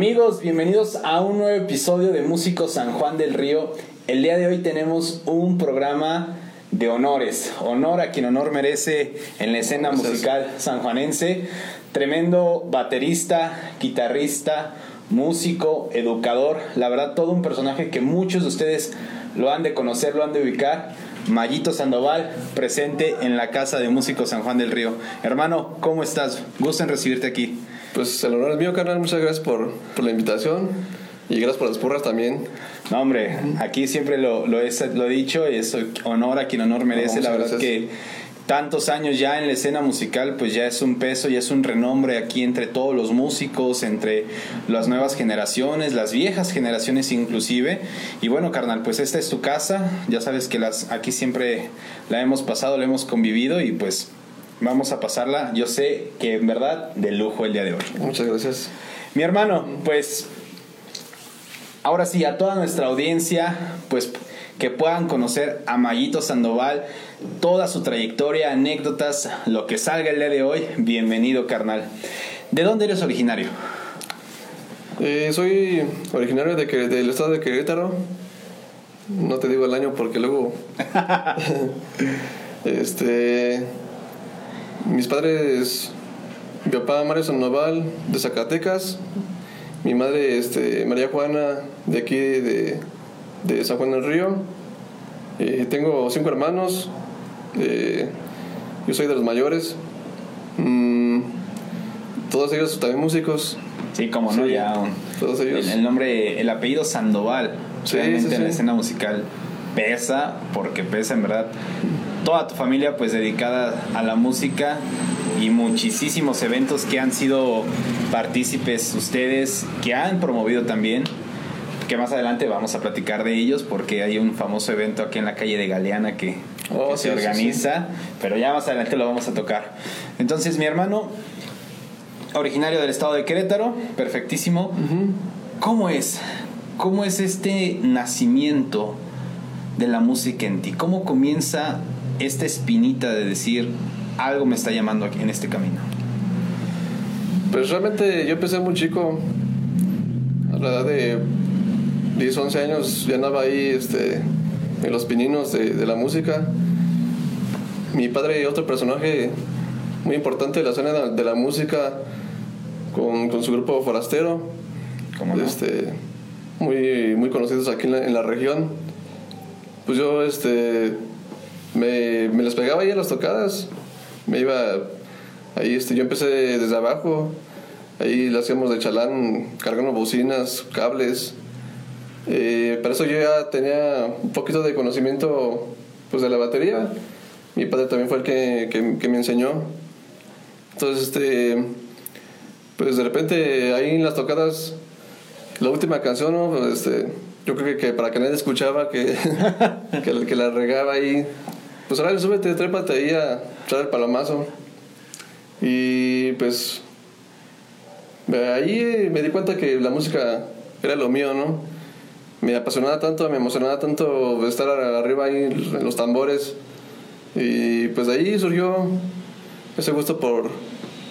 Amigos, bienvenidos a un nuevo episodio de Músicos San Juan del Río. El día de hoy tenemos un programa de honores. Honor a quien honor merece en la escena musical sanjuanense. Tremendo baterista, guitarrista, músico, educador. La verdad, todo un personaje que muchos de ustedes lo han de conocer, lo han de ubicar. Mayito Sandoval, presente en la Casa de Músicos San Juan del Río. Hermano, ¿cómo estás? Gusto en recibirte aquí. Pues el honor es mío, carnal. Muchas gracias por, por la invitación y gracias por las porras también. No, hombre, aquí siempre lo, lo, he, lo he dicho, es honor a quien honor merece. No, la verdad gracias. que tantos años ya en la escena musical, pues ya es un peso, ya es un renombre aquí entre todos los músicos, entre las nuevas generaciones, las viejas generaciones inclusive. Y bueno, carnal, pues esta es tu casa, ya sabes que las aquí siempre la hemos pasado, la hemos convivido y pues vamos a pasarla, yo sé que en verdad de lujo el día de hoy. Muchas gracias. Mi hermano, pues ahora sí, a toda nuestra audiencia, pues que puedan conocer a Mayito Sandoval, toda su trayectoria, anécdotas, lo que salga el día de hoy, bienvenido carnal. ¿De dónde eres originario? Eh, soy originario de, que- del estado de Querétaro. No te digo el año porque luego. este. Mis padres. Mi papá Mario Sandoval de Zacatecas. Mi madre este, María Juana de aquí de, de San Juan del Río. Eh, tengo cinco hermanos. Eh, yo soy de los mayores. Mm, todos ellos también músicos. Sí, como no, Sí, ya un- todos ellos. el, el nombre, el apellido Sandoval, Sí, realmente sí, en la escena musical pesa, porque pesa en verdad. Toda tu familia pues dedicada a la música y muchísimos eventos que han sido partícipes ustedes, que han promovido también, que más adelante vamos a platicar de ellos porque hay un famoso evento aquí en la calle de Galeana que, Oh, que sí, se sí, organiza, pero ya más adelante lo vamos a tocar. Entonces mi hermano, originario del estado de Querétaro, perfectísimo. ¿Cómo es? ¿Cómo es este nacimiento de la música en ti? ¿Cómo comienza esta espinita de decir algo me está llamando aquí en este camino? Pues realmente yo empecé muy chico, a la edad de 10, 11 años, ya andaba ahí este, en los pininos de, de la música. Mi padre, otro personaje muy importante de la escena de, de la música, con, con su grupo forastero, ¿Cómo no? este, muy, muy conocidos aquí en la, en la región. Pues yo este, me, me les pegaba ahí en las tocadas, me iba Ahí este, yo empecé desde abajo. Ahí le hacíamos de chalán cargando bocinas, cables. Eh, para eso yo ya tenía un poquito de conocimiento pues, de la batería. Mi padre también fue el que, que, me enseñó. Entonces, este, pues de repente ahí en las tocadas, la última canción, ¿no? Este, yo creo que, que para que nadie escuchaba, que, la- que la regaba ahí, pues ahora súbete, trépate ahí a echar el palomazo. Y pues ahí me di cuenta que la música era lo mío, ¿no? Me apasionaba tanto, me emocionaba tanto estar arriba ahí en los tambores. Y pues ahí surgió ese gusto por,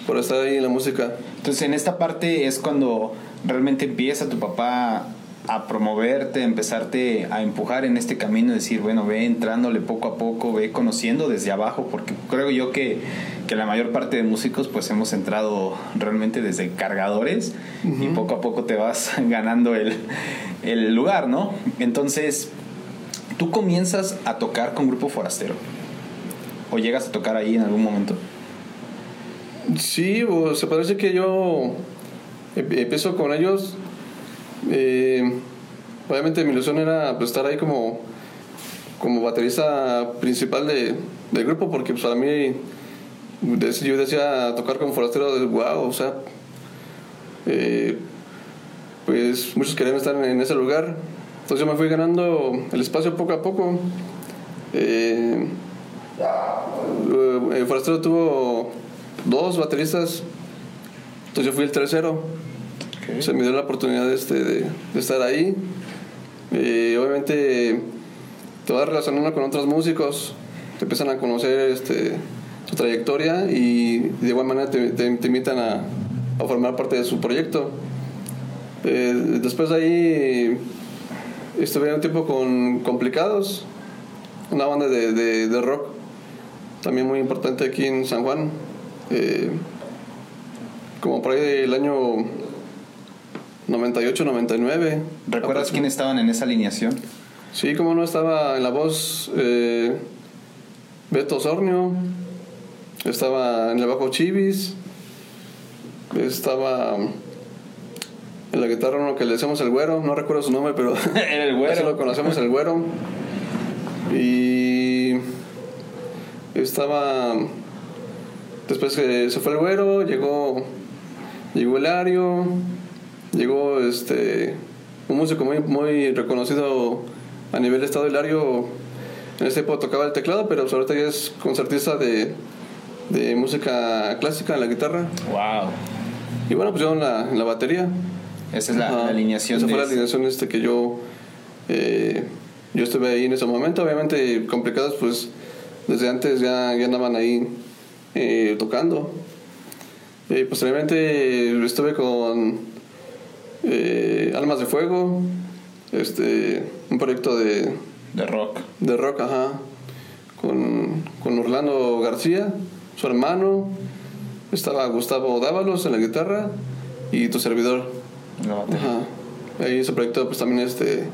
por estar ahí en la música. Entonces en esta parte es cuando realmente empieza tu papá a promoverte, a empezarte a empujar en este camino, decir, bueno, ve entrándole poco a poco, ve conociendo desde abajo, porque creo yo que, que la mayor parte de músicos pues hemos entrado realmente desde cargadores y poco a poco te vas ganando el, el lugar, ¿no? Entonces, tú comienzas a tocar con Grupo Forastero o llegas a tocar ahí en algún momento. Sí, o se parece que yo em- empiezo con ellos. Eh, obviamente mi ilusión era pues, estar ahí como, como baterista principal de, del grupo, porque pues, para mí, yo decía tocar con Forastero, wow, o sea, eh, pues muchos querían estar en, ese lugar. Entonces yo me fui ganando el espacio poco a poco. Eh, Forastero tuvo dos bateristas, entonces yo fui el tercero. Se me dio la oportunidad este, de, estar ahí. Eh, obviamente te vas relacionando con otros músicos, te empiezan a conocer este, tu trayectoria y de igual manera te, te- invitan a, formar parte de su proyecto. Eh, después de ahí estuve un tiempo con Complicados, una banda de rock también muy importante aquí en San Juan. Eh, como por ahí del año 98, 99. ¿Recuerdas quiénes estaban en esa alineación? Sí, como no estaba en la voz eh, Beto Sornio, estaba en el bajo Chivis, estaba en la guitarra uno que le decíamos el güero, no recuerdo su nombre, pero el güero. lo conocemos el güero. Y estaba después que se fue el güero, llegó llegó Hilario, llegó este un músico muy muy reconocido a nivel de estado Hilario en ese época tocaba el teclado, pero pues ahorita ya es concertista de, de música clásica en la guitarra. Wow. Y bueno, pues yo en la, en la batería. Esa es la, alineación. Esa fue la alineación este que yo eh, yo estuve ahí en ese momento. Obviamente complicados, pues desde antes ya, ya andaban ahí eh, tocando. Eh, posteriormente estuve con eh, Almas de Fuego, este, un proyecto de, de rock. de rock, ajá, con, con Orlando García, su hermano. Estaba Gustavo Dávalos en la guitarra y tu servidor. Ajá. Ahí ese proyecto pues también este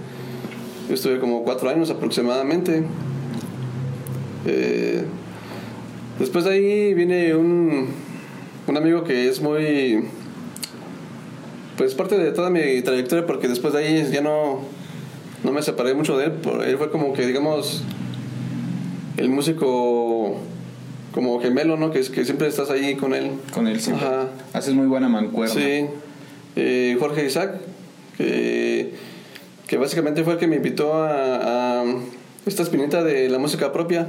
yo estuve como cuatro años aproximadamente. Eh, después de ahí viene un, un amigo que es muy pues parte de toda mi trayectoria porque después de ahí ya no no me separé mucho de él, él fue como que digamos el músico como gemelo, ¿no? Que, es- que siempre estás ahí con él. Con él siempre. Ajá. Haces muy buena mancuerna. Sí, eh, Jorge Isaac, que, que básicamente fue el que me invitó a, a esta espinita de la música propia.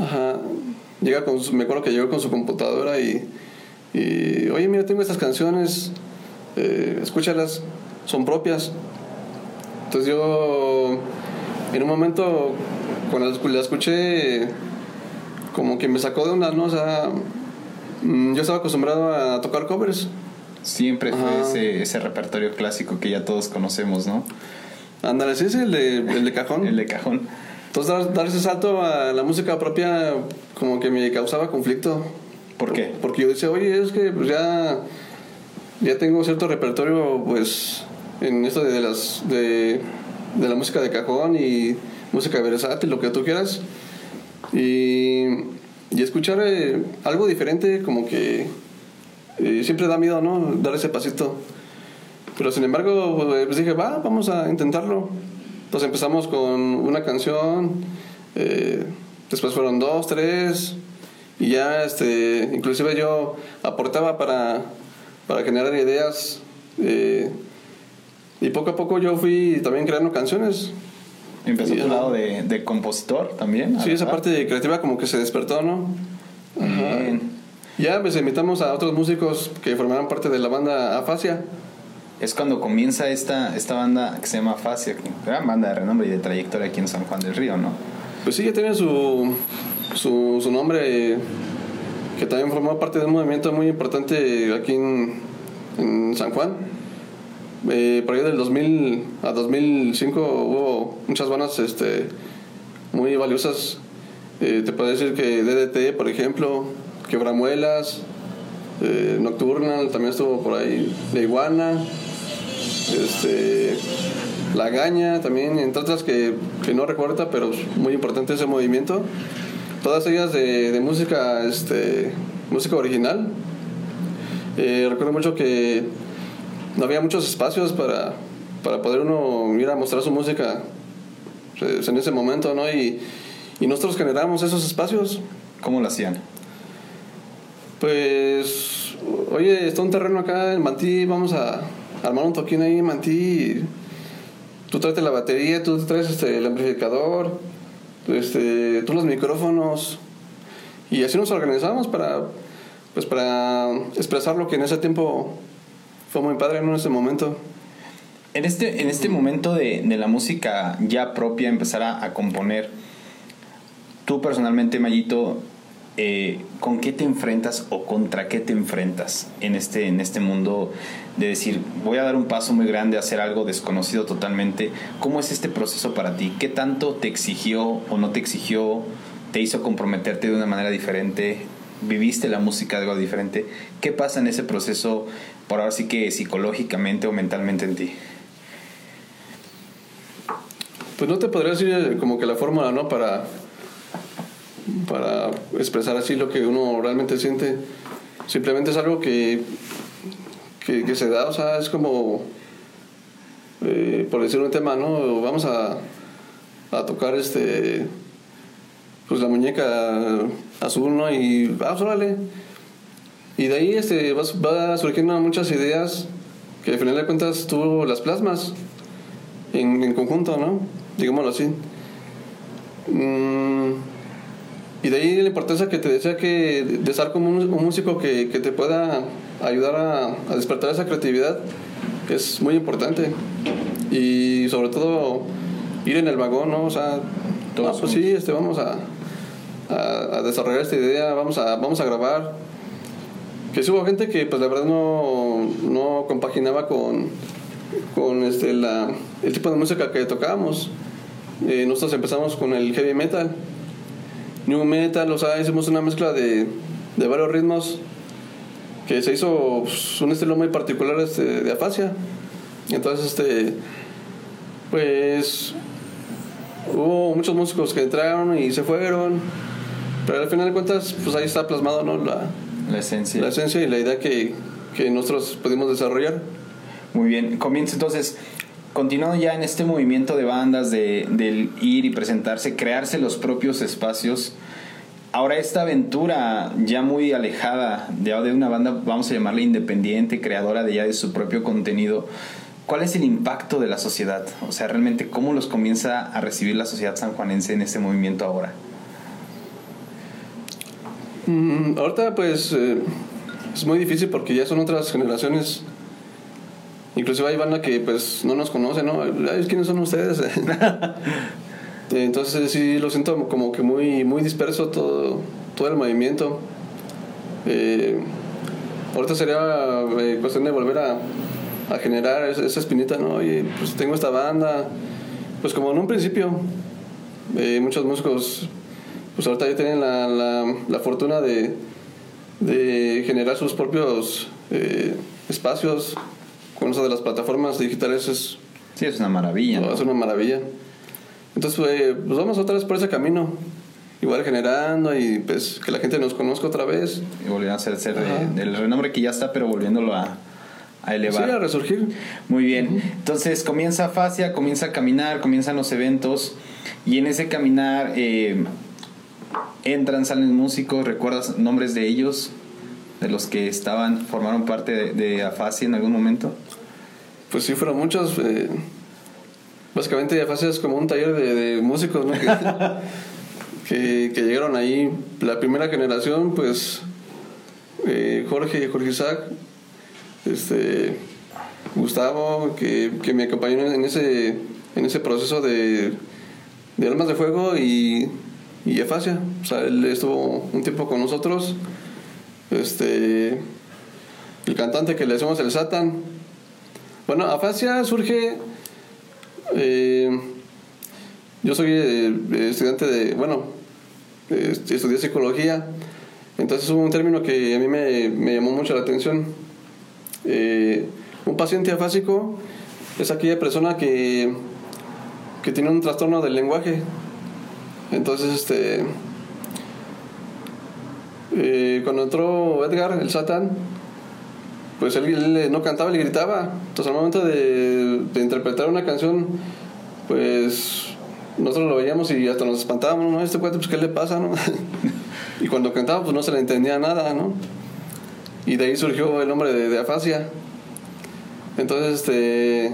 Ajá. Llega con su- me acuerdo que llegó con su computadora y, y oye, mira, tengo estas canciones, eh, escúchalas, son propias. Entonces yo, en un momento, cuando la escu- la escuché, como que me sacó de una, ¿no? O sea, mm, yo estaba acostumbrado a tocar covers. Siempre fue ese, ese repertorio clásico que ya todos conocemos, ¿no? Ándale, sí, sí, el de, el de cajón. El de cajón. Entonces, dar, dar ese salto a la música propia, como que me causaba conflicto. ¿Por qué? Porque yo decía, oye, es que pues ya, ya tengo cierto repertorio, pues, en esto de, las, de, de la música de cajón y música versátil, lo que tú quieras. Y, y escuchar eh, algo diferente, como que eh, siempre da miedo, ¿no? Dar ese pasito. Pero sin embargo, pues dije, va, vamos a intentarlo. Entonces empezamos con una canción, eh, después fueron dos, tres, y ya, este, inclusive yo aportaba para, para generar ideas. eh, y poco a poco yo fui también creando canciones. Empezó Sí, tu lado de, de compositor también. Sí, esa parte creativa como que se despertó, ¿no? Ajá. Bien. Ya, pues invitamos a otros músicos que formaron parte de la banda Afasia. Es cuando comienza esta, esta banda que se llama que- gran banda de renombre y de trayectoria aquí en San Juan del Río, ¿no? Pues sí, ya tiene su, su, su nombre, que también formó parte de un movimiento muy importante aquí en, San Juan. Eh, por ahí del 2000 a 2005 hubo muchas bandas este, muy valiosas. Eh, te puedo decir que DDT, por ejemplo, Quebramuelas, eh, Nocturnal también estuvo por ahí, La Iguana, este, La Gaña también, entre otras que, que no recuerda, pero muy importante ese movimiento. Todas ellas de, de música, este, música original. Eh, recuerdo mucho que no había muchos espacios para, para poder uno ir a mostrar su música pues, en ese momento, ¿no? Y, y nosotros generamos esos espacios. ¿Cómo lo hacían? Pues, oye, está un terreno acá en Mantí, vamos a armar un toquín ahí en Mantí. Tú traes la batería, tú traes este, el amplificador, este, tú los micrófonos. Y así nos organizamos para, pues, para expresar lo que en ese tiempo fue muy padre. En ese momento. En este, en este momento de, de la música ya propia, empezar a, a componer, tú personalmente, Mayito, eh, ¿con qué te enfrentas o contra qué te enfrentas en este, en este mundo de decir, voy a dar un paso muy grande a hacer algo desconocido totalmente? ¿Cómo es este proceso para ti? ¿Qué tanto te exigió o no te exigió? ¿Te hizo comprometerte de una manera diferente? ¿Viviste la música de algo diferente? ¿Qué pasa en ese proceso, por ahora sí que psicológicamente o mentalmente en ti? Pues no te podría decir como que la fórmula, ¿no? Para para expresar así lo que uno realmente siente. Simplemente es algo que, que, se da, o sea, es como, eh, por decir un tema, ¿no? Vamos a, a tocar este, pues la muñeca azul, ¿no? Y vamos, órale. Y de ahí este, va, surgiendo muchas ideas que al final de cuentas tú las plasmas en, en conjunto, ¿no? Digámoslo así. Mm, y de ahí la importancia que te decía que de estar como un, músico que, que, te pueda ayudar a, a, despertar esa creatividad es muy importante. Y sobre todo ir en el vagón, ¿no? O sea, pues sí, este, vamos a, a, desarrollar esta idea, vamos a, vamos a grabar. Que sí hubo gente que pues la verdad no, no compaginaba con, con este, la, el tipo de música que tocábamos. Eh, nosotros empezamos con el heavy metal new metal, o sea, hicimos una mezcla de, de varios ritmos que se hizo pues, un estilo muy particular este, de afasia. Entonces, este, pues hubo muchos músicos que entraron y se fueron, pero al final de cuentas, pues ahí está plasmado ¿no? la, la esencia. La esencia y la idea que, que nosotros pudimos desarrollar. Muy bien, comienza entonces continuando ya en este movimiento de bandas, de, del ir y presentarse, crearse los propios espacios, ahora esta aventura ya muy alejada de, de una banda, vamos a llamarla independiente, creadora de ya de su propio contenido, ¿cuál es el impacto de la sociedad? O sea, realmente, ¿cómo los comienza a recibir la sociedad sanjuanense en este movimiento ahora? Mm, ahorita pues eh, es muy difícil porque ya son otras generaciones Inclusive hay banda que pues no nos conoce, ¿no? ¿Quiénes son ustedes? Entonces sí lo siento como que muy, muy disperso todo, todo el movimiento. Eh, ahorita sería eh, cuestión de volver a, a generar esa, espinita, ¿no? Oye, pues tengo esta banda. Pues como en un principio, eh, muchos músicos, pues ahorita ya tienen la, la, la fortuna de, de generar sus propios espacios con eso de las plataformas digitales es... Sí, es una maravilla. Es una maravilla. Entonces, pues, pues vamos otra vez por ese camino. Igual generando y pues que la gente nos conozca otra vez. Y volviendo a hacer, ser el renombre que ya está, pero volviéndolo a, a elevar. Sí, a resurgir. Muy bien. Entonces comienza Fascia, comienza a caminar, comienzan los eventos y en ese caminar eh, entran, salen músicos, ¿recuerdas nombres de ellos? de los que estaban, formaron parte de, de Afasia en algún momento? Pues sí, fueron muchos. Eh, básicamente Afasia es como un taller de, músicos, ¿no? que, que, llegaron ahí. La primera generación, pues eh, Jorge, Jorge Isaac, este, Gustavo, que, que, me acompañó en ese, en ese proceso de, de Almas de Fuego y, y Afasia. O sea, él estuvo un tiempo con nosotros este, el cantante que le decimos el Satan. Bueno, afasia surge. Eh, yo soy eh, estudiante de. Bueno, estudié psicología. Entonces hubo un término que a mí me, me llamó mucho la atención. Eh, un paciente afásico es aquella persona que, que tiene un trastorno del lenguaje. Entonces, este eh, cuando entró Edgar, el Satán, pues él, no cantaba, le gritaba. Entonces al momento de, interpretar una canción, pues nosotros lo veíamos y hasta nos espantábamos, ¿no? Este cuento, pues ¿qué le pasa, no? y cuando cantaba, pues no se le entendía nada, ¿no? Y de ahí surgió el nombre de, de afasia. Entonces, este,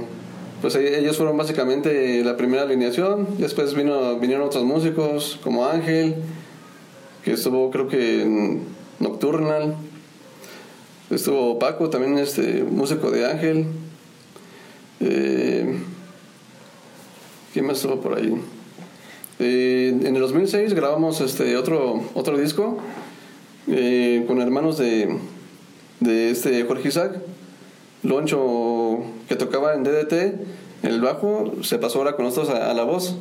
pues ellos fueron básicamente la primera alineación. Después vino, vinieron otros músicos como Ángel, que estuvo creo que Nocturnal. Estuvo Paco, también este músico de Ángel. Eh, ¿Quién más estuvo por ahí? Eh, en el 2006 grabamos este otro, otro disco eh, con hermanos de, de este Jorge Isaac. Loncho, que tocaba en DDT, en el bajo, se pasó ahora con nosotros a, a la voz.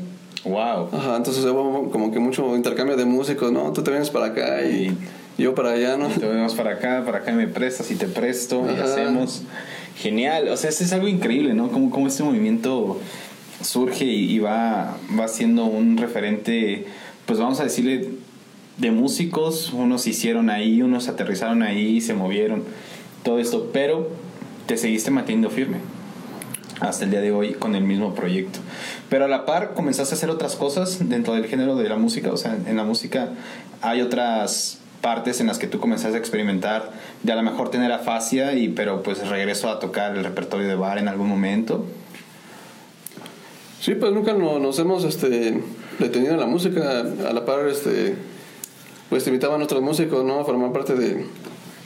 Wow. Ajá, entonces hubo como que mucho intercambio de músicos, ¿no? Tú te vienes para acá y yo para allá, ¿no? Y te venimos para acá, para acá me prestas y te presto y Ajá. hacemos. Genial. O sea, eso es algo increíble, ¿no? Como, como este movimiento surge y, y va, va siendo un referente, pues vamos a decirle, de músicos. Unos hicieron ahí, unos aterrizaron ahí, se movieron, todo esto. Pero te seguiste manteniendo firme hasta el día de hoy con el mismo proyecto. Pero a la par comenzaste a hacer otras cosas dentro del género de la música, o sea, en la música hay otras partes en las que tú comenzaste a experimentar de a lo mejor tener afasia y pero pues regreso a tocar el repertorio de bar en algún momento. Sí, pues nunca no- nos hemos este, detenido en la música. A la par, este, pues te invitaban otros músicos, ¿no? A parte de,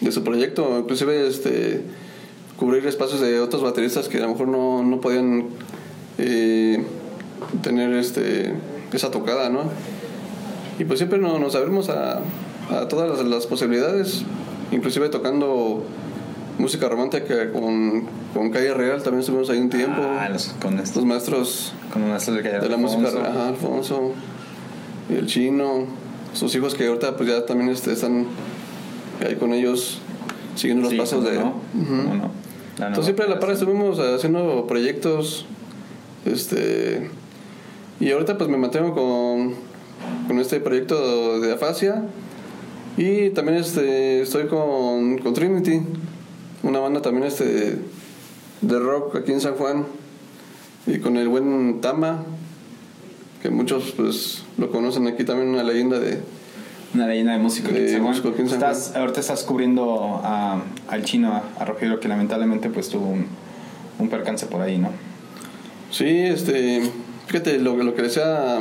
de su proyecto. Inclusive, este, cubrir espacios de otros bateristas que a lo mejor no, no podían eh, tener este, esa tocada, ¿no? Y pues siempre no- nos abrimos a, a todas las, las posibilidades, inclusive tocando música romántica con, con Calle Real, también estuvimos ahí un tiempo. Ah, los- con estos Los maestros con los maestros de, Calle de la Alfonso. música, ajá, Alfonso, y el chino, sus hijos que ahorita pues ya también este, están ahí con ellos siguiendo los Sí, pasos ¿cómo de... no? Ujú. ¿Cómo no? La Entonces siempre a la par estuvimos haciendo proyectos, este, y ahorita pues me mantengo con, con este proyecto de afasia y también este, estoy con, con Trinity, una banda también este, de rock aquí en San Juan y con el buen Tama, que muchos pues lo conocen aquí también una leyenda de... Una leyenda de músico aquí en De San Juan. músico aquí en San Juan. Estás- ahorita estás cubriendo a- al chino, a, a Rogelio, que lamentablemente pues tuvo un, un percance por ahí, ¿no? Sí, este, fíjate, lo, lo que le decía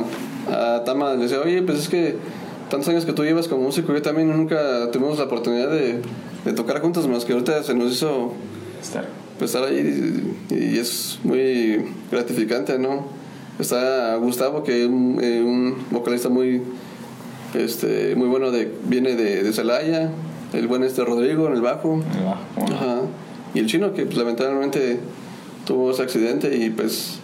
a, a Tama, le decía, oye, pues es que tantos años que tú llevas como músico, yo también nunca tuvimos la oportunidad de, de tocar juntos, más que ahorita se nos hizo Estar. pues, estar ahí y, y es muy gratificante, ¿no? Está Gustavo, que es un, eh, un vocalista muy, este, muy bueno, de, viene de, de Celaya, el buen este Rodrigo en el bajo. Ajá. Y el chino que pues, lamentablemente tuvo ese accidente y pues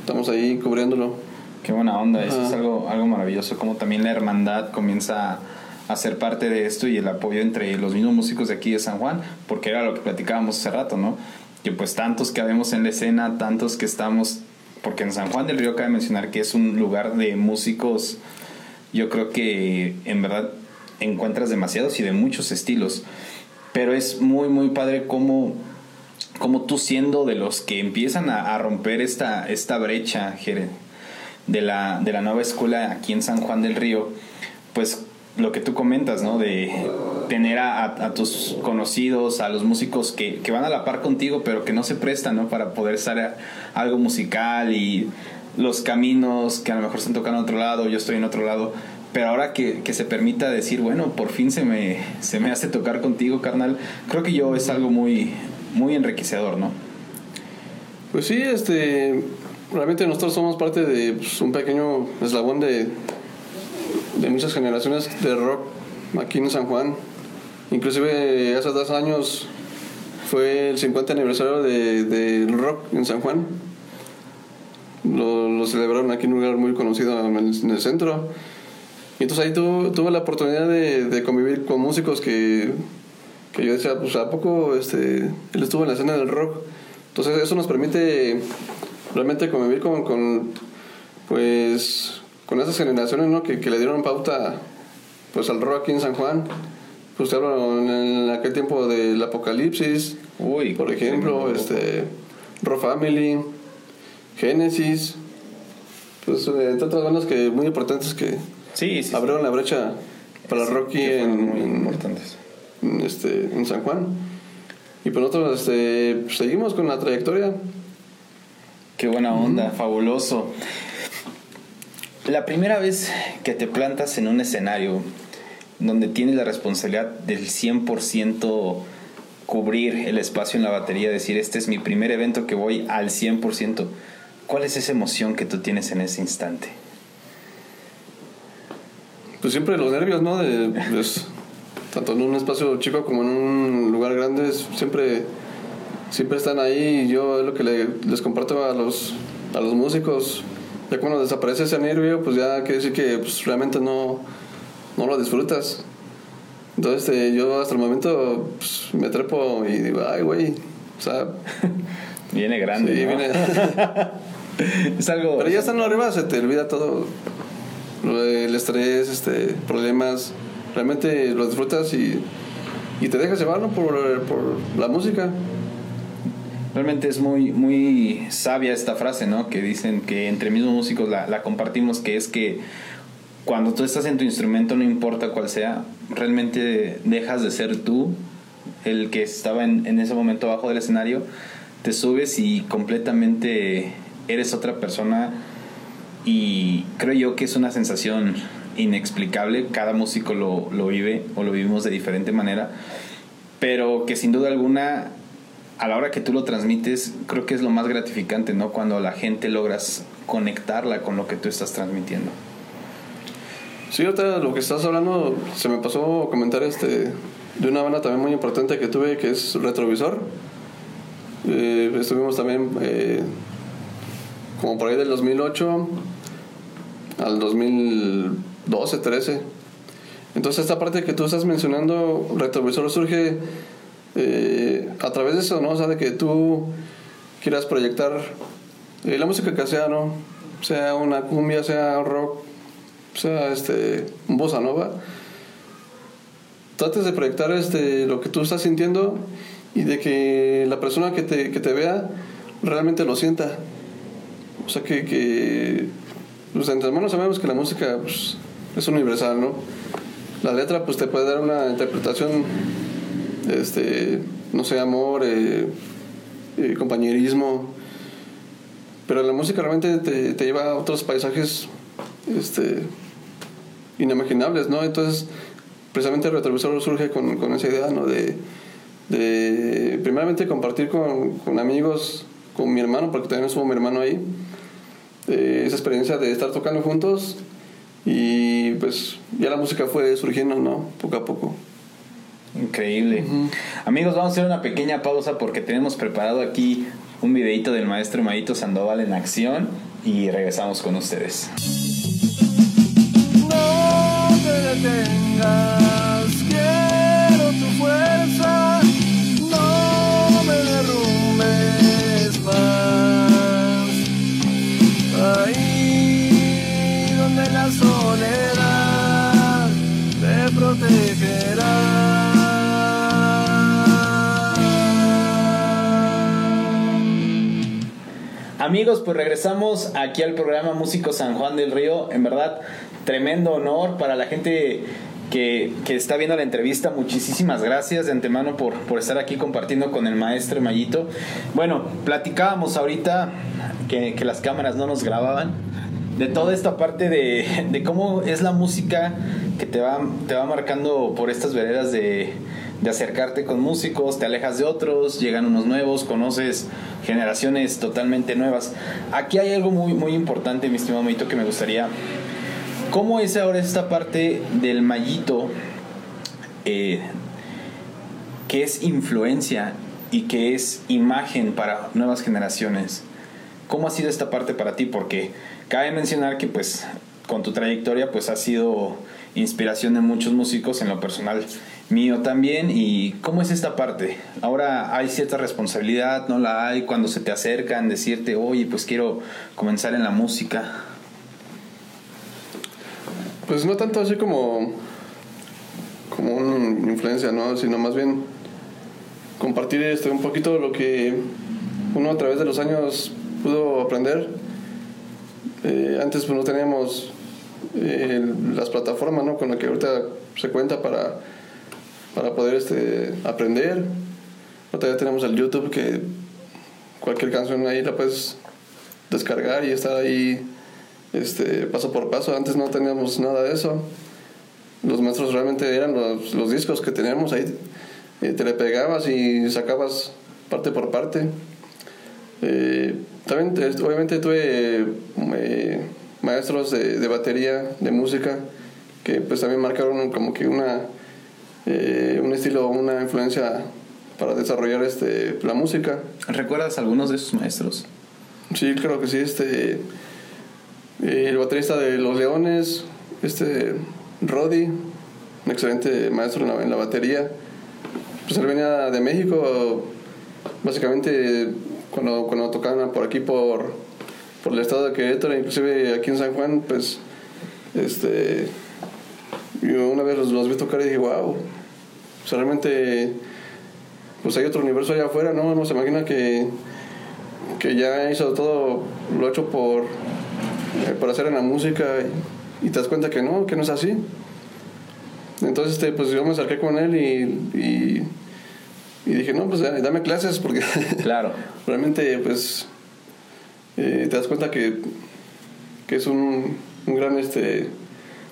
estamos ahí cubriéndolo. Qué buena onda, eso es algo, algo maravilloso, como también la hermandad comienza a ser parte de esto y el apoyo entre los mismos músicos de aquí de San Juan, porque era lo que platicábamos hace rato, ¿no? Que pues tantos que habemos en la escena, tantos que estamos, porque en San Juan del Río cabe mencionar que es un lugar de músicos, yo creo que en verdad encuentras demasiados y de muchos estilos, pero es muy, muy padre cómo como tú siendo de los que empiezan a, a romper esta, esta brecha Jere, de la, de la nueva escuela aquí en San Juan del Río, pues lo que tú comentas, ¿no? De tener a, tus conocidos, a los músicos que, que van a la par contigo, pero que no se prestan, ¿no? Para poder estar algo musical y los caminos que a lo mejor están tocando en otro lado, yo estoy en otro lado. Pero ahora que, que se permita decir, bueno, por fin se me, se me hace tocar contigo, carnal, creo que yo es algo muy, muy enriquecedor, ¿no? Pues sí, este, realmente nosotros somos parte de pues, un pequeño eslabón de, de muchas generaciones de rock aquí en San Juan. Inclusive hace dos años fue el 50 aniversario de- del rock en San Juan. Lo, celebraron aquí en un lugar muy conocido en el, en el centro. Y entonces ahí tu- tuve la oportunidad de, de convivir con músicos que, que yo decía, pues a poco este, él estuvo en la escena del rock. Entonces eso nos permite realmente convivir con, con pues con esas generaciones ¿no? que, que le dieron pauta pues al rock aquí en San Juan. Pues te hablo en, aquel tiempo del Apocalipsis, Uy, por ejemplo, este Raw Family, Genesis, pues eh, entre otras bandas que muy importantes que Sí, sí. sí. abrieron la brecha para rock fueron en, muy en- importantes. en, este, en San Juan. Y pues nosotros este, seguimos con la trayectoria. Qué buena onda, fabuloso. La primera vez que te plantas en un escenario donde tienes la responsabilidad del 100% cubrir el espacio en la batería, decir, este es mi primer evento que voy al 100%, ¿cuál es esa emoción que tú tienes en ese instante? Pues siempre los nervios, ¿no? De, pues, tanto en un espacio chico como en un lugar grande, siempre, siempre están ahí. Y yo es lo que les comparto a los, a los músicos. Ya cuando desaparece ese nervio, pues ya quiere decir que pues, realmente no, no lo disfrutas. Entonces este, yo hasta el momento pues, me trepo y digo, ay, güey, o sea... viene grande. Sí, viene... es algo... Pero ya estando arriba se te olvida todo. El estrés, este, problemas. Realmente lo disfrutas y, y te dejas llevarlo por, por la música. Realmente es muy, muy sabia esta frase, ¿no? Que dicen que entre mismos músicos la, compartimos, que es que cuando tú estás en tu instrumento, no importa cuál sea, realmente dejas de ser tú, el que estaba en, en ese momento abajo del escenario, te subes y completamente eres otra persona y creo yo que es una sensación inexplicable, cada músico lo, lo vive o lo vivimos de diferente manera, pero que sin duda alguna a la hora que tú lo transmites, creo que es lo más gratificante, ¿no? Cuando la gente logras conectarla con lo que tú estás transmitiendo. Sí, ahorita lo que estás hablando, se me pasó comentar este, de una banda también muy importante que tuve, que es Retrovisor. Eh, estuvimos también eh, como por ahí del 2008 al 2012, 13. Entonces esta parte que tú estás mencionando, Retrovisor surge eh, a través de eso, ¿no? O sea, de que tú quieras proyectar la música que sea, ¿no? Sea una cumbia, sea rock, o sea, este, bossa nova, trates de proyectar este, lo que tú estás sintiendo y de que la persona que te, que te vea realmente lo sienta. O sea, que, que pues, entre hermanos sabemos que la música pues, es universal, ¿no? La letra pues te puede dar una interpretación, este, no sé, amor, eh, eh, compañerismo, pero la música realmente te, te lleva a otros paisajes este, inimaginables, ¿no? Entonces, precisamente el retrovisor surge con, con esa idea, ¿no? De, de primeramente compartir con, con, amigos, con mi hermano, porque también estuvo mi hermano ahí, eh, esa experiencia de estar tocando juntos y pues ya la música fue surgiendo, ¿no? Poco a poco. Increíble. Amigos, vamos a hacer una pequeña pausa porque tenemos preparado aquí un videito del maestro Mayito Sandoval en acción y regresamos con ustedes. Detengas, Amigos, pues regresamos aquí al programa Músico San Juan del Río. En verdad, tremendo honor para la gente que, que, está viendo la entrevista. Muchísimas gracias de antemano por, por estar aquí compartiendo con el maestro Mayito. Bueno, platicábamos ahorita que, que las cámaras no nos grababan de toda esta parte de, de, cómo es la música que te va, te va marcando por estas veredas de, de acercarte con músicos, te alejas de otros, llegan unos nuevos, conoces generaciones totalmente nuevas. Aquí hay algo muy, muy importante, mi estimado Mayito, que me gustaría ¿Cómo es ahora esta parte del mallito eh, que es influencia y que es imagen para nuevas generaciones? ¿Cómo ha sido esta parte para ti? Porque cabe mencionar que pues con tu trayectoria pues ha sido inspiración de muchos músicos en lo personal mío también y cómo es esta parte ahora hay cierta responsabilidad no la hay cuando se te acercan decirte oye pues quiero comenzar en la música pues no tanto así como, como una influencia, ¿no? Sino más bien compartir este, un poquito lo que uno a través de los años pudo aprender. Eh, antes pues no teníamos eh, las plataformas, ¿no? Con las que ahorita se cuenta para, para poder este, aprender. Ya tenemos el YouTube que cualquier canción ahí la puedes descargar y estar ahí este, paso por paso. Antes no teníamos nada de eso. Los maestros realmente eran los, los discos que teníamos ahí. Eh, te le pegabas y sacabas parte por parte. Eh, también, obviamente, tuve eh, maestros de, de, batería, de música, que pues también marcaron como que una, eh, un estilo, una influencia para desarrollar este, la música. ¿Recuerdas algunos de esos maestros? Sí, creo que sí. Este, eh, el baterista de Los Leones, este Roddy, un excelente maestro en la, en la batería. Pues él venía de México, básicamente cuando, cuando tocaban por aquí, por, por el estado de Querétaro, inclusive aquí en San Juan, pues este, yo una vez los, los vi tocar y dije, wow, sea, realmente pues hay otro universo allá afuera, ¿no? Uno se imagina que, que ya hizo todo lo hecho por, eh, por hacer en la música y, y te das cuenta que no, que no es así. Entonces, este, pues yo me acerqué con él y, y, y dije, no, pues dame dame clases porque Claro. realmente, pues, eh, te das cuenta que, que es un, un gran este,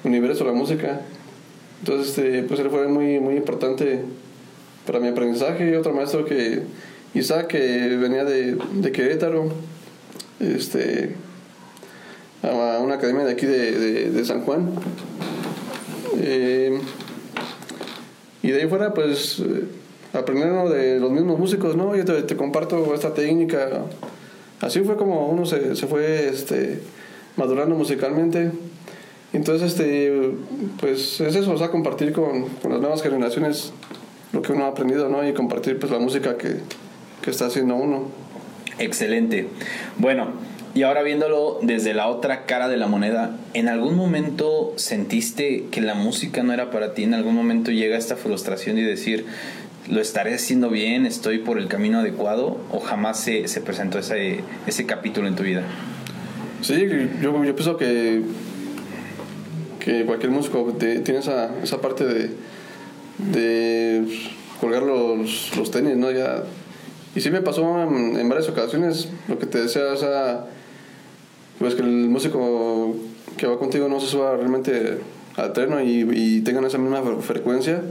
universo la música. Entonces, este, pues él fue muy, muy importante para mi aprendizaje. Y otro maestro que, Isaac, que venía de, de Querétaro, este, a una academia de aquí de, de, San Juan. Eh, y de ahí fuera, pues, eh, aprendiendo de los mismos músicos, ¿no? Yo te, te comparto esta técnica. Así fue como uno se, se fue este, madurando musicalmente. Entonces, este, pues es eso, o sea, compartir con, con las nuevas generaciones lo que uno ha aprendido, ¿no? Y compartir pues la música que, que está haciendo uno. Excelente. Bueno, y ahora viéndolo desde la otra cara de la moneda, ¿en algún momento sentiste que la música no era para ti? ¿En algún momento llega esta frustración y decir, lo estaré haciendo bien, estoy por el camino adecuado? ¿O jamás se, se presentó ese, ese capítulo en tu vida? Sí, yo, yo pienso que, que cualquier músico te- tiene esa, esa parte de, de colgar los, los tenis, ¿no? Ya, y sí me pasó en, en varias ocasiones lo que te decía, o sea, pues que el músico que va contigo no se suba realmente al tren ¿no? y, y tengan esa misma fre- frecuencia.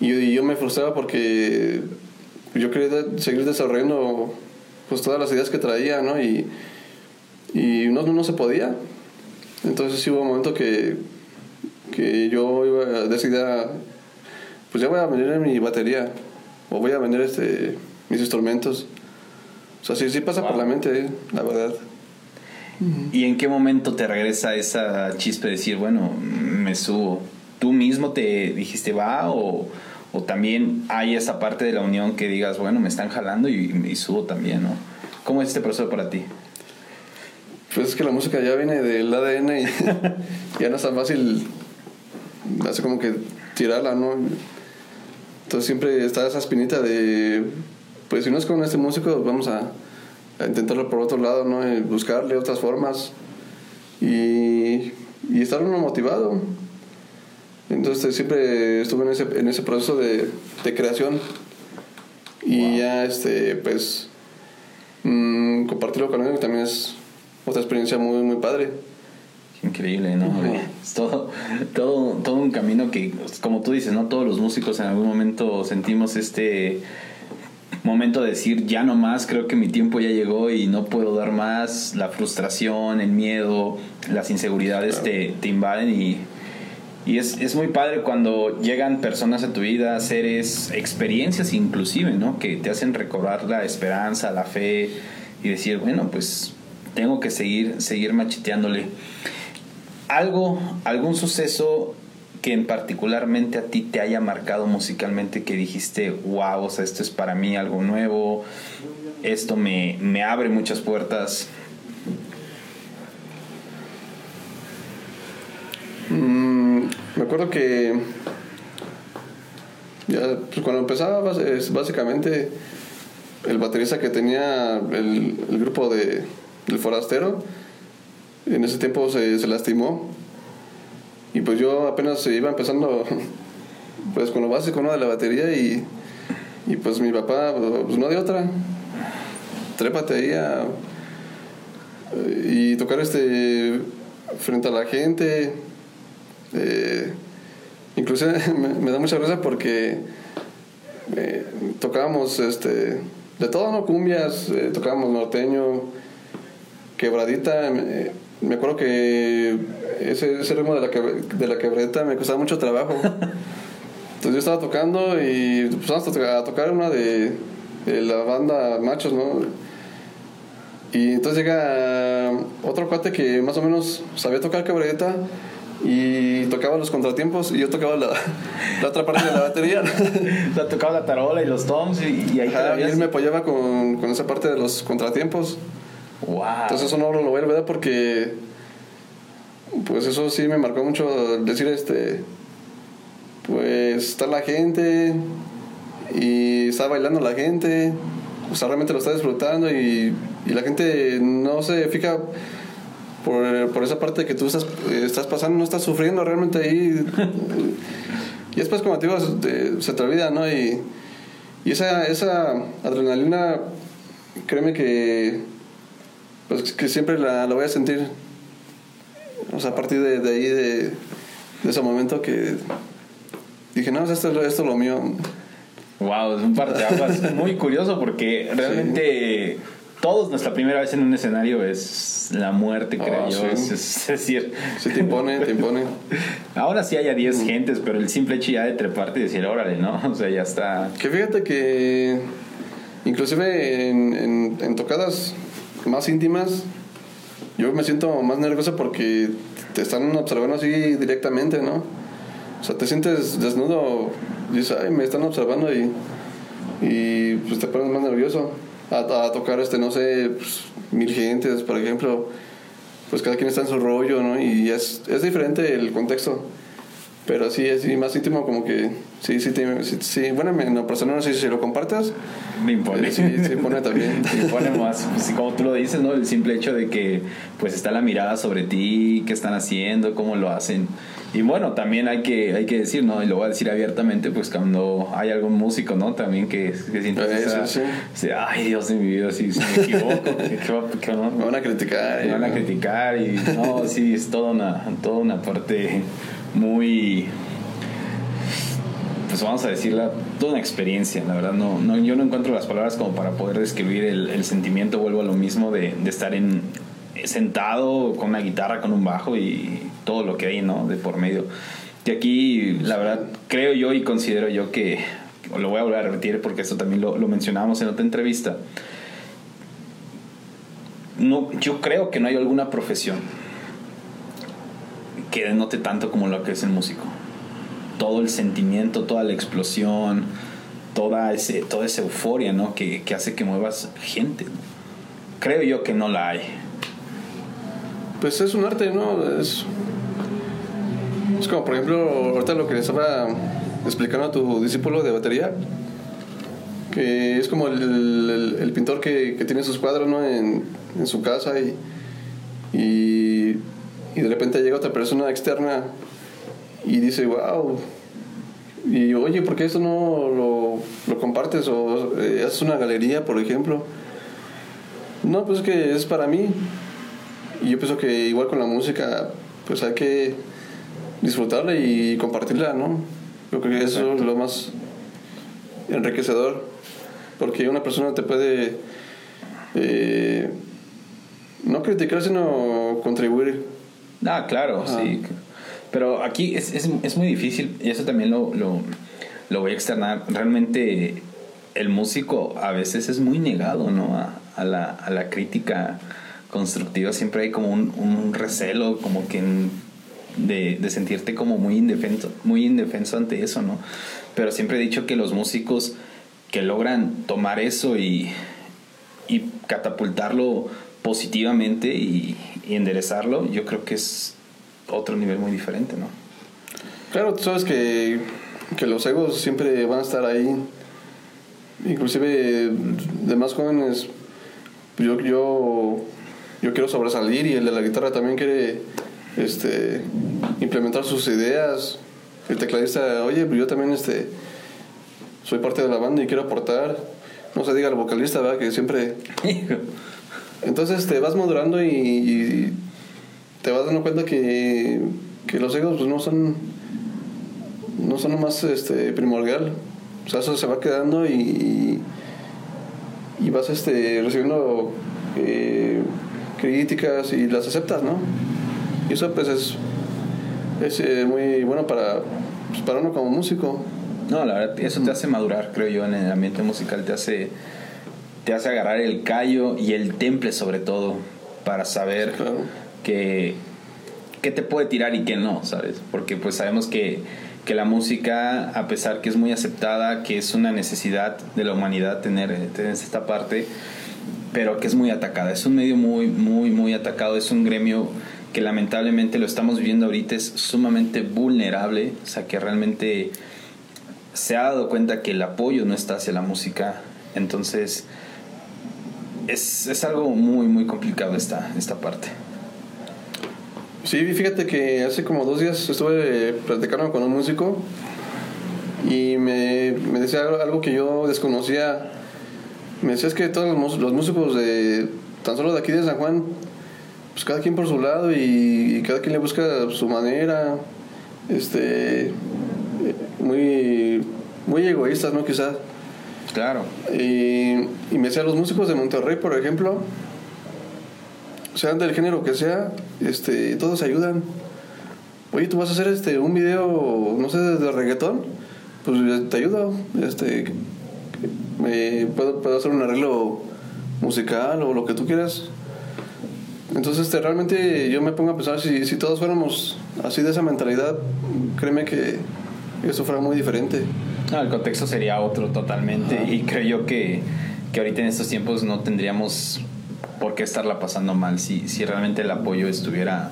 Y, yo me frustraba porque yo quería seguir desarrollando pues todas las ideas que traía, ¿no? Y, y no, no se podía. Entonces sí hubo un momento que, que yo iba a decidir, pues ya voy a vender mi batería o voy a vender este, mis instrumentos. O sea, sí, sí pasa por Wow. la mente, eh, la verdad. ¿Y en qué momento te regresa esa chispa de decir, bueno, me subo? ¿Tú mismo te dijiste va o, o también hay esa parte de la unión que digas, bueno, me están jalando y, y subo también, ¿no? ¿Cómo es este proceso para ti? Pues es que la música ya viene del ADN y ya no es tan fácil, hace como que tirarla, ¿no? Entonces siempre está esa espinita de, pues si no es con este músico, vamos a, a intentarlo por otro lado, ¿no? Y buscarle otras formas y, y estar uno motivado. Entonces siempre estuve en ese, en ese proceso de, de creación y ya, este, pues, mm, compartirlo con él también es otra experiencia muy, muy padre. Increíble, ¿no? Es todo, todo, todo un camino que, como tú dices, ¿no? Todos los músicos en algún momento sentimos este momento de decir, ya no más, creo que mi tiempo ya llegó y no puedo dar más. La frustración, el miedo, las inseguridades te, te invaden y, y es, es muy padre cuando llegan personas a tu vida, seres, experiencias inclusive, ¿no? Que te hacen recobrar la esperanza, la fe y decir, bueno, pues tengo que seguir, seguir macheteándole. Algo, algún suceso que en particularmente a ti te haya marcado musicalmente que dijiste, wow, o sea, esto es para mí algo nuevo, esto me, me abre muchas puertas. Mm, me acuerdo que pues cuando empezaba es básicamente el baterista que tenía el grupo de del forastero. En ese tiempo se, se lastimó. Y pues yo apenas iba empezando pues con lo básico ¿no? de la batería y, y pues mi papá pues no de otra. Trépate ahí y tocar este frente a la gente. Eh, inclusive me, me da mucha risa porque eh, tocábamos este de todo no cumbias eh, tocábamos norteño quebradita me, me acuerdo que ese, ese ritmo de la, quebr- de la quebradita me costaba mucho trabajo Entonces yo estaba tocando y empezamos a tocar, a tocar una de, de la banda Machos, ¿no? Y entonces llega otro cuate que más o menos sabía tocar cabreta y tocaba los contratiempos y yo tocaba la, la otra parte de la batería. O sea, tocaba la tarola y los toms y, y ahí Ajá, y él me apoyaba con, con esa parte de los contratiempos. Wow. Entonces eso no lo voy a olvidar porque pues eso sí me marcó mucho decir este pues está la gente y está bailando la gente o sea realmente lo está disfrutando y, y la gente no se fija por, por esa parte que tú estás, estás pasando, no estás sufriendo realmente ahí. y después, como te digo, se se te olvida, ¿no? Y, y esa, esa adrenalina, créeme que, pues, que siempre la, la voy a sentir. O sea, a partir de, de ahí, de, de ese momento que dije, no, esto, es lo- esto es lo mío. Wow, es un parteaguas muy curioso porque realmente todos nuestra primera vez en un escenario es la muerte, creo Ah, yo. sí. Es, es decir, Sí, te impone, te impone. ahora sí haya 10 gentes, pero el simple hecho ya de treparte y decir, órale, ¿no? O sea, ya está. Que fíjate que inclusive en, en, en tocadas más íntimas yo me siento más nervioso porque te están observando así directamente, ¿no? O sea, te sientes desnudo, dices, ay, me están observando y, y pues te pones más nervioso a, tocar, este, no sé, pues, mil gentes, por ejemplo, pues cada quien está en su rollo, ¿no? Y es, es diferente el contexto. Pero sí, así más íntimo, como que sí, sí, te- sí, sí. bueno, en lo personal, no sé si lo compartas, Me impone. eh, sí, sí impone también. Me impone más, pues, como tú lo dices, ¿no? El simple hecho de que pues está la mirada sobre ti, qué están haciendo, cómo lo hacen. Y bueno, también hay que, hay que decir, ¿no? Y lo voy a decir abiertamente, pues cuando hay algún músico, ¿no? También que, que sientes Eso, esa- sí. ay Dios de mi vida, si, si me equivoco, ¿qué, qué qué no? Me van a criticar. Me van a y- criticar y no, sí, es toda una, toda una parte muy, pues vamos a decirla, toda una experiencia, la verdad, no, no, yo no encuentro las palabras como para poder describir el, el sentimiento, vuelvo a lo mismo de, de estar en sentado con una guitarra, con un bajo y todo lo que hay, ¿no? De por medio. Y aquí, la verdad, creo yo y considero yo que, lo voy a volver a repetir porque esto también lo, lo mencionábamos en otra entrevista, no, yo creo que no hay alguna profesión que denote tanto como lo que es el músico. Todo el sentimiento, toda la explosión, toda, ese, toda esa euforia ¿no? que, que hace que muevas gente. Creo yo que no la hay. Pues es un arte, ¿no? Es, como, por ejemplo, ahorita lo que le estaba explicando a tu discípulo de batería, que es como el, pintor que, tiene sus cuadros, ¿no? En, en su casa y, y de repente llega otra persona externa y dice, wow. Y oye, ¿por qué esto no lo, lo compartes o eh, haces una galería, por ejemplo? No, pues es que es para mí. Y yo pienso que igual con la música, pues hay que disfrutarla y compartirla, ¿no? Yo creo que eso es lo más enriquecedor, porque una persona te puede eh, no criticar, sino contribuir. Ah, claro, Ajá. sí. Pero aquí es, es, es muy difícil, y eso también lo, lo, voy a externar. Realmente el músico a veces es muy negado, ¿no? A, la, a la crítica constructiva. Siempre hay como un, un recelo, como que de, de sentirte como muy indefenso, muy indefenso ante eso, ¿no? Pero siempre he dicho que los músicos que logran tomar eso y, y catapultarlo positivamente y enderezarlo, yo creo que es otro nivel muy diferente, ¿no? Claro, tú sabes que, que los egos siempre van a estar ahí. Inclusive de más jóvenes, yo, yo, yo quiero sobresalir y el de la guitarra también quiere este, implementar sus ideas. El tecladista, oye, pero yo también este, soy parte de la banda y quiero aportar. No se diga el vocalista, ¿verdad? Que siempre... Entonces te vas madurando y, y te vas dando cuenta que, que los egos pues, no son no son lo más este, primordial. O sea, eso se va quedando y, y vas este, recibiendo eh, críticas y las aceptas, ¿no? Y eso pues es, es eh, muy bueno para, pues, para uno como músico. No, la verdad, eso te hace madurar, creo yo, en el ambiente musical. Te hace, te hace agarrar el callo y el temple, sobre todo, para saber Claro. Que qué te puede tirar y qué no, ¿sabes? Porque pues sabemos que, que la música, a pesar que es muy aceptada, que es una necesidad de la humanidad tener, tener esta parte, pero que es muy atacada. Es un medio muy, muy, muy atacado. Es un gremio que lamentablemente lo estamos viviendo ahorita, es sumamente vulnerable. O sea, que realmente se ha dado cuenta que el apoyo no está hacia la música. Entonces, es, es algo muy, muy complicado esta, esta parte. Sí, fíjate que hace como dos días estuve platicando con un músico y me, me decía algo, algo que yo desconocía. Me decía es que todos los, los músicos de tan solo de aquí de San Juan, pues cada quien por su lado y, y cada quien le busca su manera, este, muy, muy egoístas, ¿no? Quizás. Claro. Y, y me decía, los músicos de Monterrey, por ejemplo, sean del género que sea, este, todos ayudan. Oye, tú vas a hacer este un video, no sé, de reggaetón, pues te ayudo, este, me, puedo, puedo hacer un arreglo musical o lo que tú quieras. Entonces, este, realmente yo me pongo a pensar, si, si todos fuéramos así de esa mentalidad, créeme que eso fuera muy diferente. No, el contexto sería otro totalmente. Y creo yo que, que ahorita en estos tiempos no tendríamos por qué estarla pasando mal si, si realmente el apoyo estuviera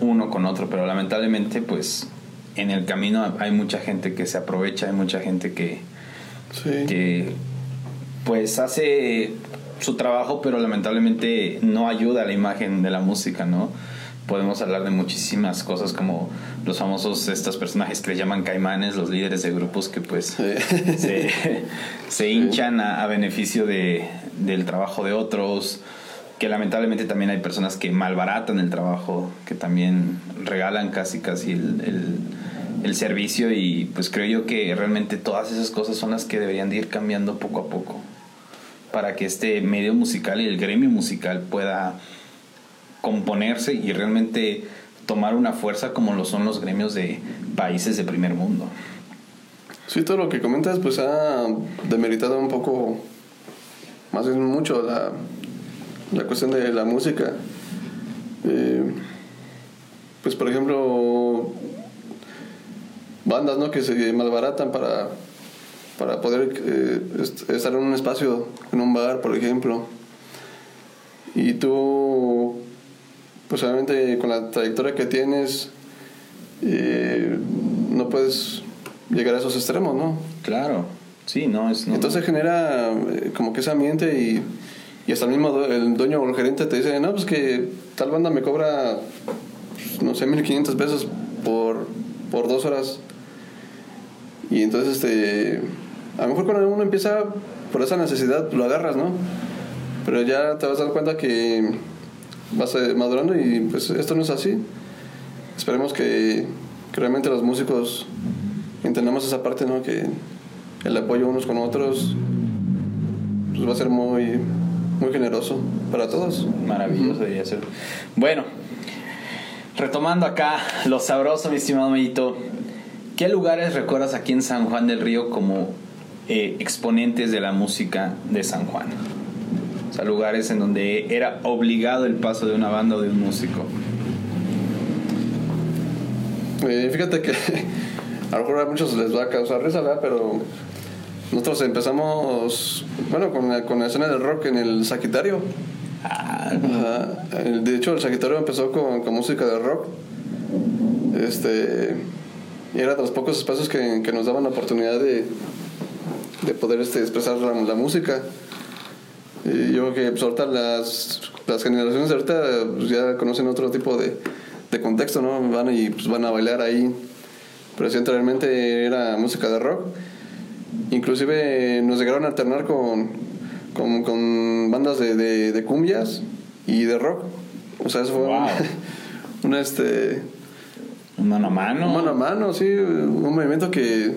uno con otro. Pero lamentablemente, pues en el camino hay mucha gente que se aprovecha, hay mucha gente que, Sí. que pues hace su trabajo, pero lamentablemente no ayuda a la imagen de la música, ¿no? Podemos hablar de muchísimas cosas como los famosos, estos personajes que le llaman caimanes, los líderes de grupos que pues Sí. se, se hinchan a, a beneficio de, del trabajo de otros, que lamentablemente también hay personas que malbaratan el trabajo, que también regalan casi casi el, el- el servicio y pues creo yo que realmente todas esas cosas son las que deberían de ir cambiando poco a poco para que este medio musical y el gremio musical pueda componerse y realmente tomar una fuerza como lo son los gremios de países de primer mundo. Sí, todo lo que comentas pues ha demeritado un poco, más bien mucho, la, la cuestión de la música. Eh, pues por ejemplo, bandas ¿no? que se malbaratan para, para poder eh, est- estar en un espacio, en un bar, por ejemplo. Y tú, pues obviamente con la trayectoria que tienes, eh, no puedes llegar a esos extremos, ¿no? Claro, sí, no es... no- Entonces genera eh, como que ese ambiente y, y hasta el mismo el dueño o el gerente te dice, no, pues que tal banda me cobra, pues, no sé, 1500 pesos por, por dos horas. Y entonces, este, a lo mejor cuando uno empieza por esa necesidad, lo agarras, ¿no? Pero ya te vas a dar cuenta que vas eh, madurando y pues esto no es así. Esperemos que, que realmente los músicos entendamos esa parte, ¿no? Que el apoyo unos con otros pues, va a ser muy, muy generoso para todos. Maravilloso debería ser. Bueno, retomando acá lo sabroso, mi estimado Mellito, ¿qué lugares recuerdas aquí en San Juan del Río como eh, exponentes de la música de San Juan? O sea, lugares en donde era obligado el paso de una banda o de un músico. Eh, fíjate que a lo mejor a muchos les va a causar risa, ¿verdad? Pero nosotros empezamos, bueno, con la, con la escena del rock en el Sagitario. Ah, De hecho, el Sagitario empezó con, con música de rock. Este, y era de los pocos espacios que, que nos daban la oportunidad de, de poder este, expresar la, la música. Y yo creo que pues, ahorita las, las generaciones de ahorita pues, ya conocen otro tipo de, de contexto, ¿no? Van y pues, van a bailar ahí. Pero sí, anteriormente era música de rock. Inclusive nos llegaron a alternar con, con, con bandas de, de, de cumbias y de rock. O sea, eso fue Wow. un, un, este, un mano a mano. un mano a mano, sí, un movimiento que,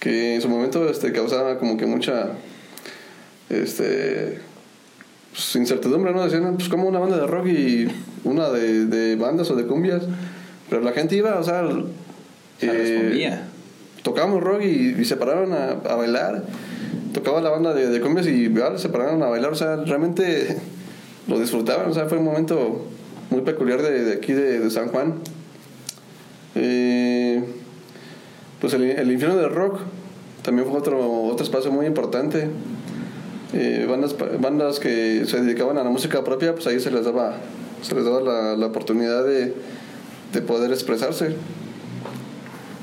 que en su momento este, causaba como que mucha este, pues, incertidumbre, ¿no? Decían, pues como una banda de rock y una de, de bandas o de cumbias. Pero la gente iba, o sea... Se eh, respondía. tocábamos rock y, y se pararon a, a bailar. Tocaba la banda de, de cumbias y se pararon a bailar. O sea, realmente lo disfrutaban. O sea, fue un momento muy peculiar de, de aquí de, de San Juan. Eh, pues el, el infierno del rock también fue otro, otro espacio muy importante. Eh, bandas, bandas que se dedicaban a la música propia, pues ahí se les daba, se les daba la, la oportunidad de, de poder expresarse.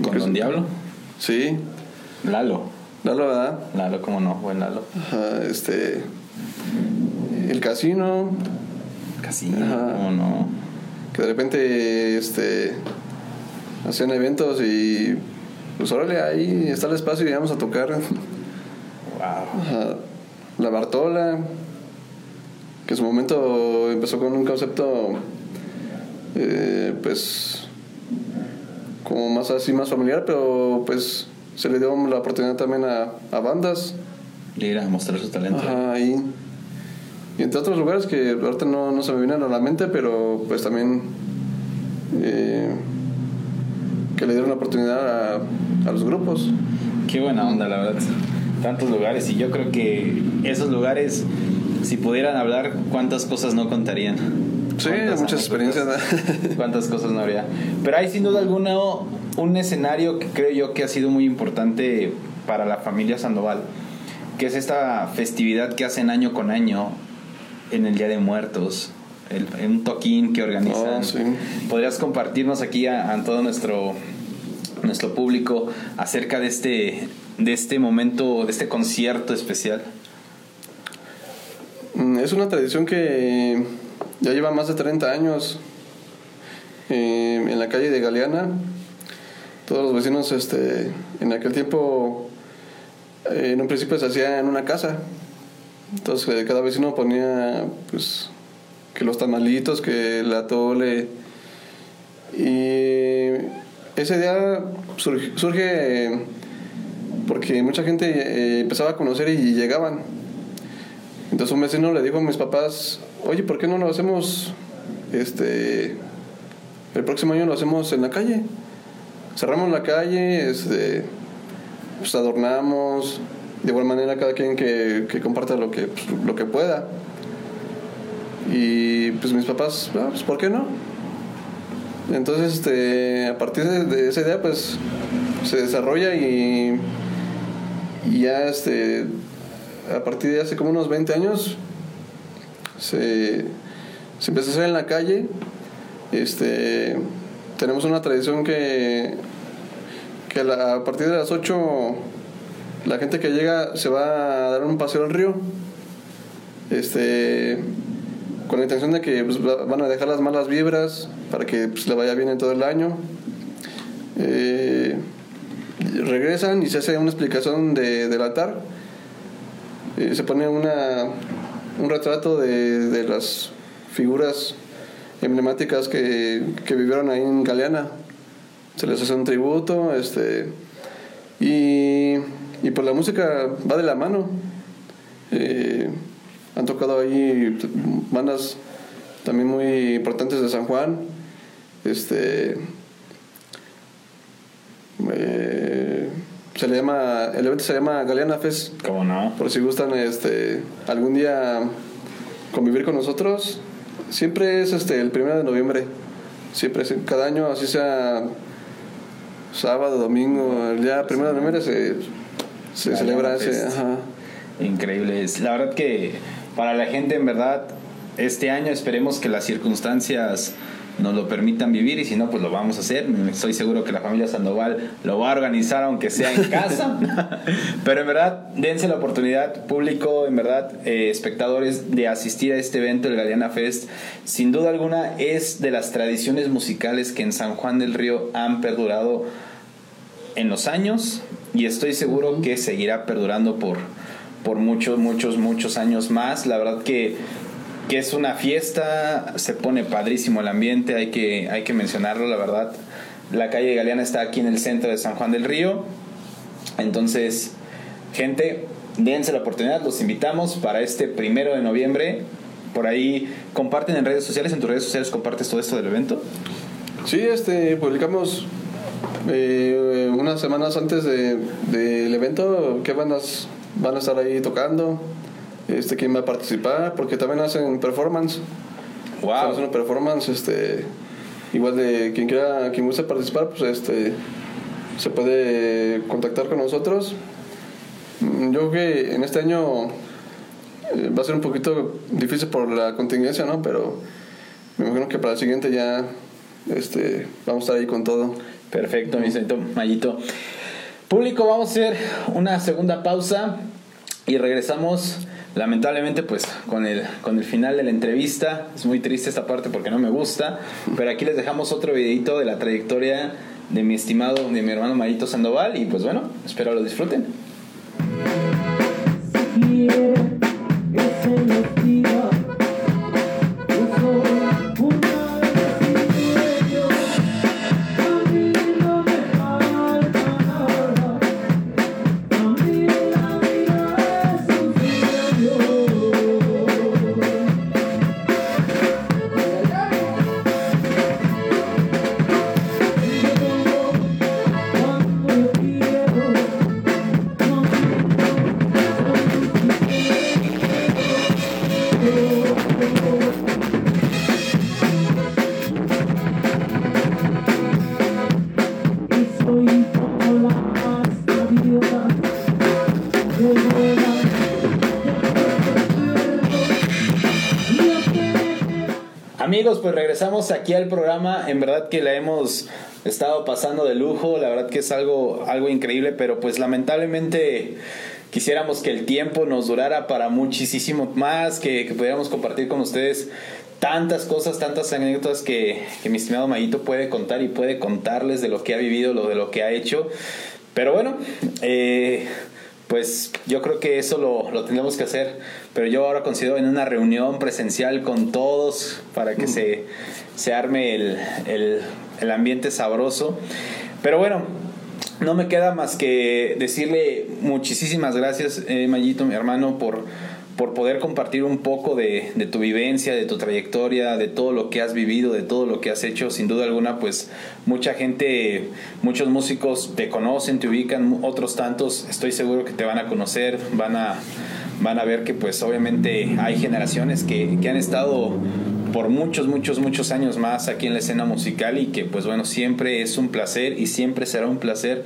Con Don Diablo. Sí, Lalo. Lalo, ¿verdad? Lalo, cómo no, buen Lalo. Ajá, este. El casino, Casi, Ajá. cómo no. que de repente este, hacían eventos y. Pues órale, ahí está el espacio y vamos a tocar. Wow. Ajá. La Bartola, que en su momento empezó con un concepto, eh, pues, como más así, más familiar, pero pues se le dio la oportunidad también a, a bandas. De ir a mostrar su talento. Ajá, ahí. Y entre otros lugares que ahorita no, no se me vienen a la mente, pero pues también eh, que le dieron la oportunidad a, a los grupos. Qué buena onda, la verdad. Tantos lugares y yo creo que esos lugares, si pudieran hablar, cuántas cosas no contarían. Sí, muchas experiencias. Cuántas cosas no habría. Pero hay sin duda alguna un escenario que creo yo que ha sido muy importante para la familia Sandoval, que es esta festividad que hacen año con año en el Día de Muertos. El, un toquín que organizan. Oh, sí. ¿Podrías compartirnos aquí a, a todo nuestro, nuestro público acerca de este, de este momento, de este concierto especial? Mm, Es una tradición que ya lleva más de 30 años eh, en la calle de Galeana. Todos los vecinos este, en aquel tiempo, eh, en un principio se hacía en una casa. Entonces eh, cada vecino ponía pues que los tamalitos, que el atole. Y ese día surge, porque mucha gente eh, empezaba a conocer y llegaban. Entonces un vecino le dijo a mis papás, oye, ¿por qué no lo hacemos, este, el próximo año lo hacemos en la calle? Cerramos la calle, este, pues adornamos, de igual manera cada quien que, comparta lo que, pues, lo que pueda. Y pues mis papás, ah, pues ¿por qué no? Entonces, este, a partir de, de esa idea, pues se desarrolla y, y ya, este, a partir de hace como unos 20 años, se, se empezó a hacer en la calle. Este, tenemos una tradición que, que a, partir de las 8 la gente que llega se va a dar un paseo al río. Este, con la intención de que pues, va- van a dejar las malas vibras para que pues, le vaya bien en todo el año. Eh, regresan y se hace una explicación de, del altar. Eh, se pone una, un retrato de, de las figuras emblemáticas que, que vivieron ahí en Galeana. Se les hace un tributo, este, y, y pues la música va de la mano. Eh, han tocado ahí bandas también muy importantes de San Juan. Este, eh, se le llama, el evento se llama Galeana Fest. ¿Cómo no? Por si gustan este, algún día convivir con nosotros, siempre es este, el primero de noviembre. Siempre, cada año, así sea sábado, domingo, el día primero de noviembre se, se celebra ese. Ajá. Increíble. La verdad que para la gente, en verdad, este año esperemos que las circunstancias nos lo permitan vivir y si no, pues lo vamos a hacer. Estoy seguro que la familia Sandoval lo va a organizar aunque sea en casa. Pero en verdad, dense la oportunidad, público, en verdad, eh, espectadores, de asistir a este evento, el Galeana Fest. Sin duda alguna es de las tradiciones musicales que en San Juan del Río han perdurado en los años y estoy seguro que seguirá perdurando por, por muchos, muchos, muchos años más. La verdad que, que es una fiesta, se pone padrísimo el ambiente, hay que, hay que mencionarlo, la verdad. La calle Galeana está aquí en el centro de San Juan del Río. Entonces, gente, dense la oportunidad, los invitamos para este primero de noviembre. Por ahí comparten en redes sociales, en tus redes sociales compartes todo esto del evento. Sí, este, publicamos Eh, unas semanas antes de- del evento, ¿qué bandas van a estar ahí tocando? Este, ¿Quién va a participar? Porque también hacen performance. Estamos haciendo performance, este, igual de quien quiera, quien guste participar, pues este, se puede contactar con nosotros. Mm, Yo creo que en este año eh, va a ser un poquito difícil por la contingencia, ¿no? Pero me imagino que para el siguiente ya este, vamos a estar ahí con todo. Perfecto, mi señorito Mayito. Público, vamos a hacer una segunda pausa y regresamos. Lamentablemente, pues con el, con el final de la entrevista. Es muy triste esta parte porque no me gusta. Pero aquí les dejamos otro videito de la trayectoria de mi estimado, de mi hermano Mayito Sandoval. Y pues bueno, espero lo disfruten. Regresamos aquí al programa. En verdad que la hemos estado pasando de lujo. La verdad que es algo, algo increíble, pero pues lamentablemente quisiéramos que el tiempo nos durara para muchísimo más, que, que pudiéramos compartir con ustedes tantas cosas, tantas anécdotas que, que mi estimado Mayito puede contar y puede contarles de lo que ha vivido, lo de lo que ha hecho. Pero bueno, eh, pues yo creo que eso lo, lo tendremos que hacer. Pero yo ahora considero en una reunión presencial con todos para que se, se arme el, el, el ambiente sabroso. Pero bueno, no me queda más que decirle muchísimas gracias, eh, Mayito, mi hermano, por, por poder compartir un poco de, tu vivencia, de tu trayectoria, de todo lo que has vivido, de todo lo que has hecho. Sin duda alguna, pues mucha gente, muchos músicos te conocen, te ubican, otros tantos estoy seguro que te van a conocer, van a, van a ver que pues obviamente hay generaciones que, que han estado por muchos, muchos, muchos años más aquí en la escena musical y que pues bueno, siempre es un placer y siempre será un placer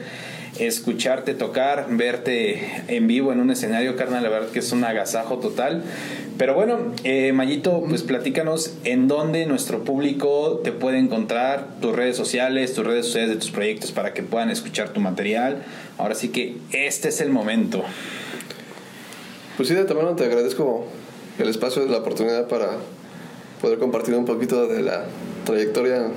escucharte tocar, verte en vivo en un escenario, carnal, la verdad que es un agasajo total. Pero bueno, eh, Mayito, pues platícanos en dónde nuestro público te puede encontrar, tus redes sociales, tus redes sociales de tus proyectos para que puedan escuchar tu material. Ahora sí que este es el momento. Pues sí, de también te agradezco el espacio la oportunidad para poder compartir un poquito de la trayectoria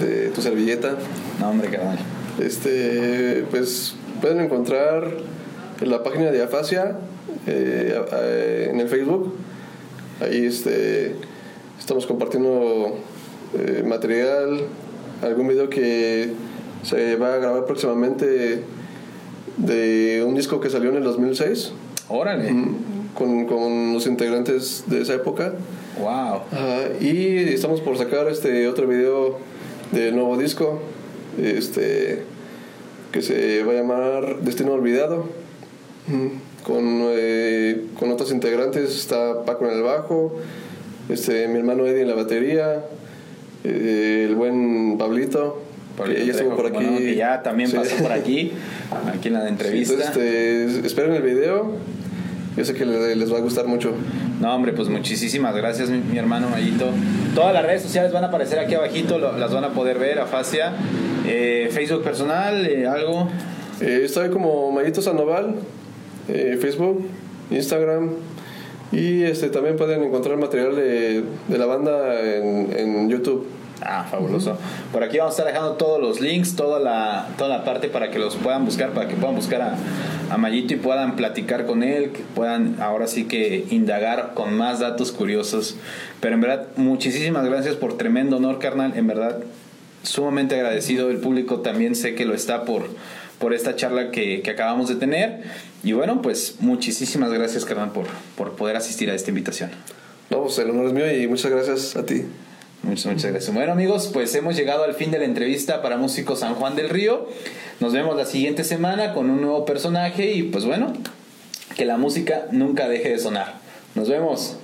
de tu servilleta. No, hombre, carnal. Este, pues pueden encontrar en la página de Afasia eh, en el Facebook. Ahí este, estamos compartiendo eh, material, algún video que se va a grabar próximamente de un disco que salió en el 2006. Órale. Con, con los integrantes de esa época. Wow. Ajá, y estamos por sacar este otro video del nuevo disco este que se va a llamar Destino Olvidado con, eh, con otros integrantes está Paco en el bajo este mi hermano Eddie en la batería eh, el buen Pablito, Pablito que ya estuvo por aquí bueno, que ya también Sí. pasó por aquí aquí en la entrevista entonces este, esperen el video yo sé que les, va a gustar mucho No, hombre, pues muchísimas gracias, mi, mi hermano Mayito. Todas las redes sociales van a aparecer aquí abajito, lo- las van a poder ver, Afasia. Eh, Facebook personal, eh, algo. Eh, estoy como Mayito Sandoval, eh, Facebook, Instagram y este también pueden encontrar material de, de la banda en, en YouTube. Ah, fabuloso. Por aquí vamos a estar dejando todos los links, toda la, toda la parte para que los puedan buscar, para que puedan buscar a, a Mayito y puedan platicar con él, que puedan ahora sí que indagar con más datos curiosos. Pero en verdad, muchísimas gracias por tremendo honor, carnal. En verdad, sumamente agradecido. El público también sé que lo está por, por esta charla que, que acabamos de tener. Y bueno, pues muchísimas gracias, carnal, por, por poder asistir a esta invitación. No, pues el honor es mío y muchas gracias a ti. Muchas, muchas gracias. Bueno amigos, pues hemos llegado al fin de la entrevista para Músicos San Juan del Río. Nos vemos la siguiente semana con un nuevo personaje y pues bueno, que la música nunca deje de sonar. Nos vemos.